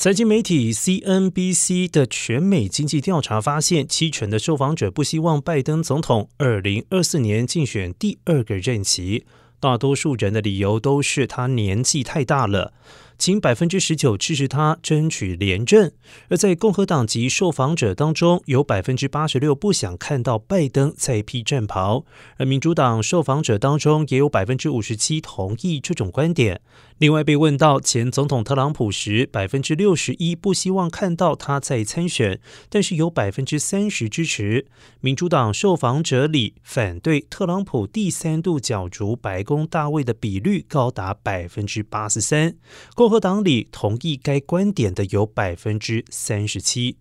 财经媒体 CNBC 的全美经济调查发现，七成的受访者不希望拜登总统二零二四年竞选第二个任期。大多数人的理由都是他年纪太大了。仅百分之十九支持他争取连任，而在共和党籍受访者当中，有百分之八十六不想看到拜登再披战袍，而民主党受访者当中也有百分之五十七同意这种观点。另外，被问到前总统特朗普时，百分之六十一不希望看到他再参选，但是有百分之三十支持。民主党受访者里反对特朗普第三度角逐白宫大位的比率高达百分之八十三。共和党里同意该观点的有百分之三十七。